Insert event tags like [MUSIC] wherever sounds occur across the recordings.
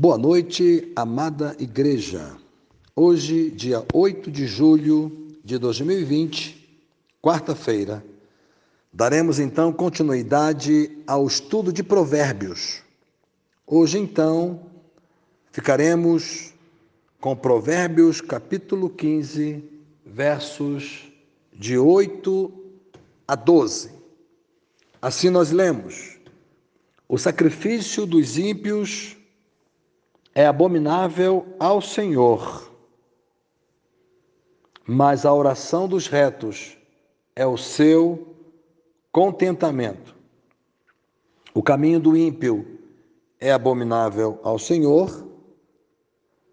Boa noite, amada igreja. Hoje, dia 8 de julho de 2020, quarta-feira, daremos então continuidade ao estudo de Provérbios. Hoje, então, ficaremos com Provérbios capítulo 15, versos de 8 a 12. Assim nós lemos: O sacrifício dos ímpios é abominável ao Senhor, mas a oração dos retos é o seu contentamento. O caminho do ímpio é abominável ao Senhor,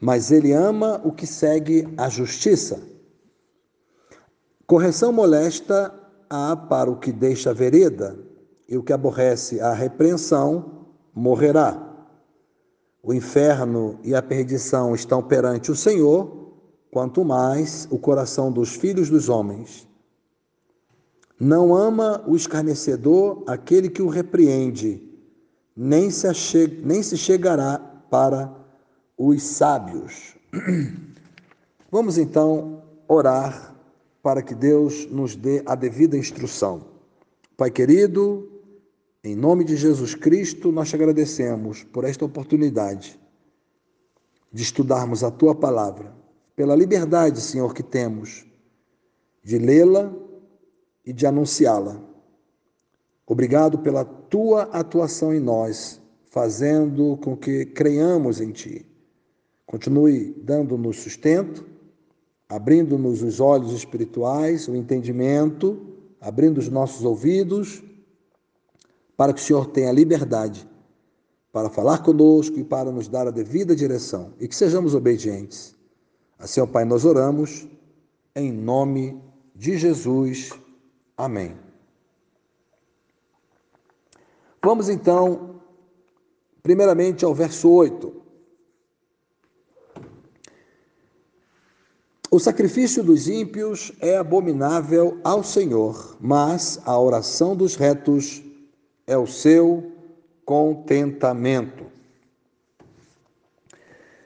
mas ele ama o que segue a justiça. Correção molesta há para o que deixa a vereda, e o que aborrece a repreensão morrerá. O inferno e a perdição estão perante o Senhor, quanto mais o coração dos filhos dos homens. Não ama o escarnecedor aquele que o repreende, nem se, achega, nem se chegará para os sábios. [CLEARS THROAT] Vamos então orar para que Deus nos dê a devida instrução. Pai querido, em nome de Jesus Cristo, nós te agradecemos por esta oportunidade de estudarmos a tua palavra, pela liberdade, Senhor, que temos de lê-la e de anunciá-la. Obrigado pela tua atuação em nós, fazendo com que creiamos em ti. Continue dando-nos sustento, abrindo-nos os olhos espirituais, o entendimento, abrindo os nossos ouvidos para que o Senhor tenha liberdade para falar conosco e para nos dar a devida direção e que sejamos obedientes. Assim, ó Pai, nós oramos em nome de Jesus. Amém. Vamos então, primeiramente, ao verso 8. O sacrifício dos ímpios é abominável ao Senhor, mas a oração dos retos é o seu contentamento.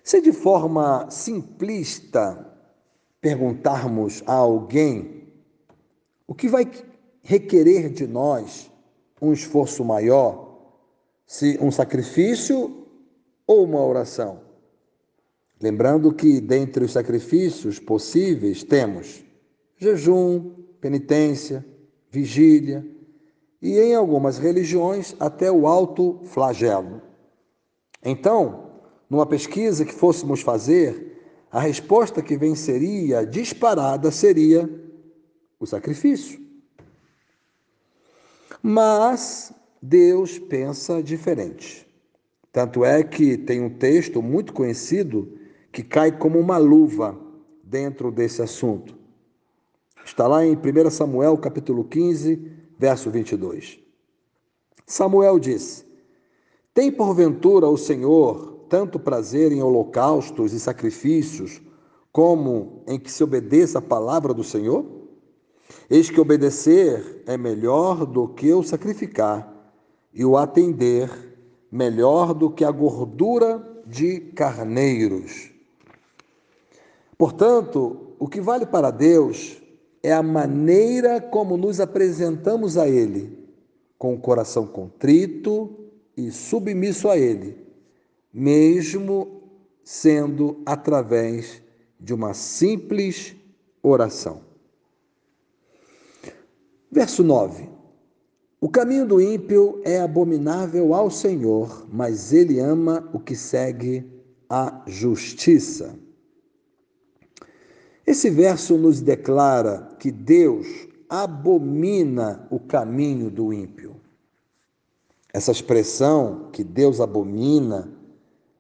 Se de forma simplista perguntarmos a alguém o que vai requerer de nós um esforço maior, se um sacrifício ou uma oração. Lembrando que dentre os sacrifícios possíveis temos jejum, penitência, vigília, e em algumas religiões até o alto flagelo. Então, numa pesquisa que fôssemos fazer, a resposta que venceria disparada seria o sacrifício. Mas Deus pensa diferente. Tanto é que tem um texto muito conhecido que cai como uma luva dentro desse assunto. Está lá em 1 Samuel, capítulo 15, verso 22. Samuel disse: Tem porventura o Senhor tanto prazer em holocaustos e sacrifícios, como em que se obedeça a palavra do Senhor? Eis que obedecer é melhor do que o sacrificar, e o atender melhor do que a gordura de carneiros. Portanto, o que vale para Deus é a maneira como nos apresentamos a Ele, com o coração contrito e submisso a Ele, mesmo sendo através de uma simples oração. Verso 9: O caminho do ímpio é abominável ao Senhor, mas ele ama o que segue a justiça. Esse verso nos declara que Deus abomina o caminho do ímpio. Essa expressão que Deus abomina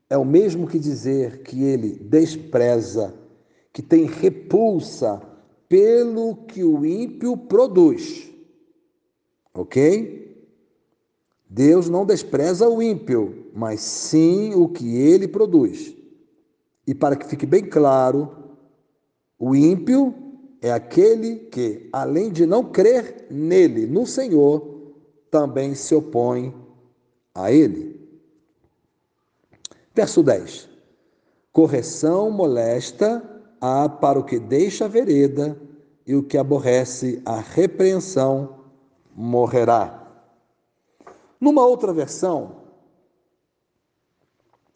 é o mesmo que dizer que ele despreza, que tem repulsa pelo que o ímpio produz. Ok? Deus não despreza o ímpio, mas sim o que ele produz. E para que fique bem claro, o ímpio é aquele que, além de não crer nele, no Senhor, também se opõe a ele. Verso 10: Correção molesta há para o que deixa a vereda, e o que aborrece a repreensão morrerá. Numa outra versão,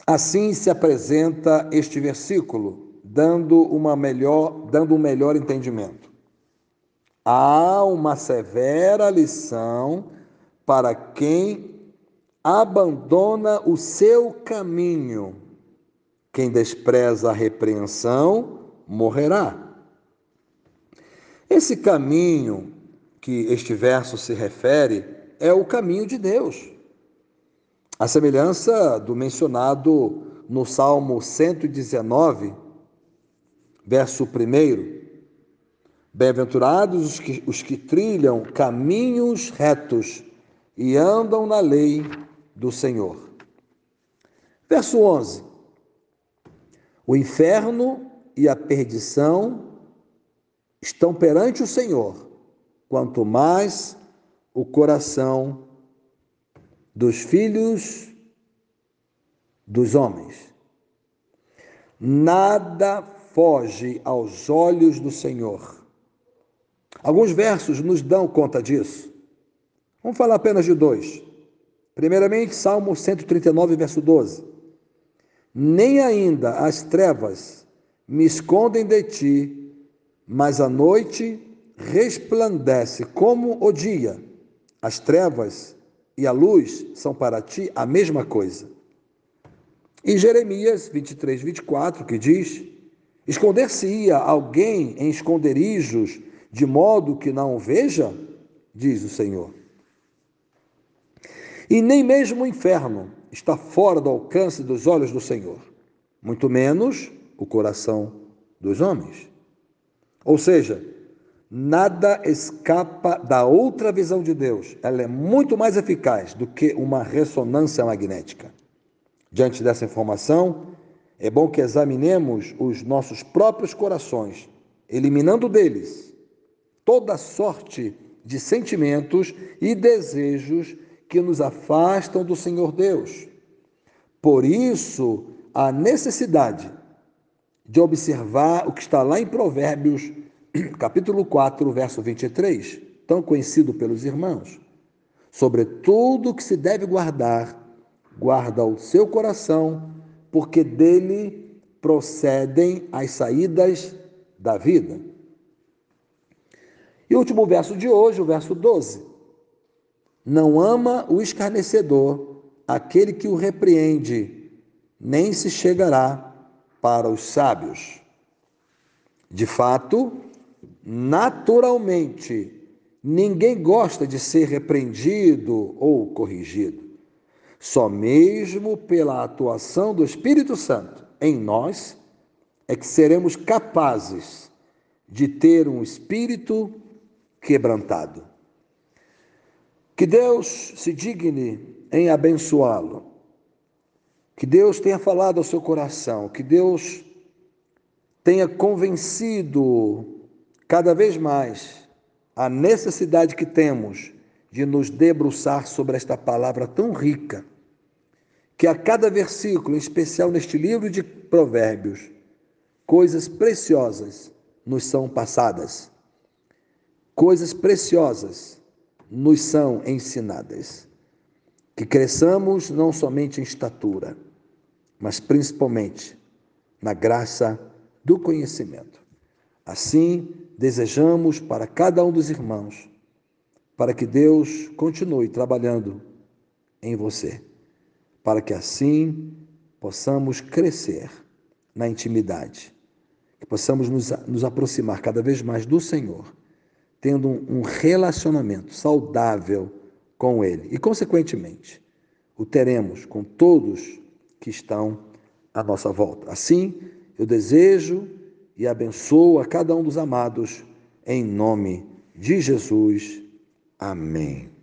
assim se apresenta este versículo, dando uma melhor, dando um melhor entendimento. Há uma severa lição para quem abandona o seu caminho. Quem despreza a repreensão morrerá. Esse caminho que este verso se refere é o caminho de Deus. A semelhança do mencionado no Salmo 119, verso 1. Bem-aventurados os que, os que trilham caminhos retos e andam na lei do Senhor. Verso 11: O inferno e a perdição estão perante o Senhor, quanto mais o coração dos filhos dos homens. Nada foge aos olhos do Senhor. Alguns versos nos dão conta disso. Vamos falar apenas de dois. Primeiramente, Salmo 139, verso 12. Nem ainda as trevas me escondem de ti, mas a noite resplandece como o dia. As trevas e a luz são para ti a mesma coisa. E Jeremias 23, 24, que diz: Esconder-se-ia alguém em esconderijos, de modo que não o veja? Diz o Senhor. E nem mesmo o inferno está fora do alcance dos olhos do Senhor, muito menos o coração dos homens. Ou seja, nada escapa da outra visão de Deus. Ela é muito mais eficaz do que uma ressonância magnética. Diante dessa informação, é bom que examinemos os nossos próprios corações, eliminando deles toda sorte de sentimentos e desejos que nos afastam do Senhor Deus. Por isso, a necessidade de observar o que está lá em Provérbios, [CLEARS THROAT] capítulo 4, verso 23, tão conhecido pelos irmãos. Sobre tudo que se deve guardar, guarda o seu coração, porque dele procedem as saídas da vida. E o último verso de hoje, o verso 12. Não ama o escarnecedor, aquele que o repreende, nem se chegará para os sábios. De fato, naturalmente, ninguém gosta de ser repreendido ou corrigido. Só mesmo pela atuação do Espírito Santo em nós é que seremos capazes de ter um espírito quebrantado. Que Deus se digne em abençoá-lo. Que Deus tenha falado ao seu coração, que Deus tenha convencido cada vez mais a necessidade que temos de nos debruçar sobre esta palavra tão rica, que a cada versículo, em especial neste livro de Provérbios, coisas preciosas nos são passadas, coisas preciosas nos são ensinadas. Que cresçamos não somente em estatura, mas principalmente na graça do conhecimento. Assim, desejamos para cada um dos irmãos, para que Deus continue trabalhando em você, para que assim possamos crescer na intimidade, que possamos nos, nos aproximar cada vez mais do Senhor tendo um relacionamento saudável com Ele. E, consequentemente, o teremos com todos que estão à nossa volta. Assim, eu desejo e abençoo a cada um dos amados, em nome de Jesus. Amém.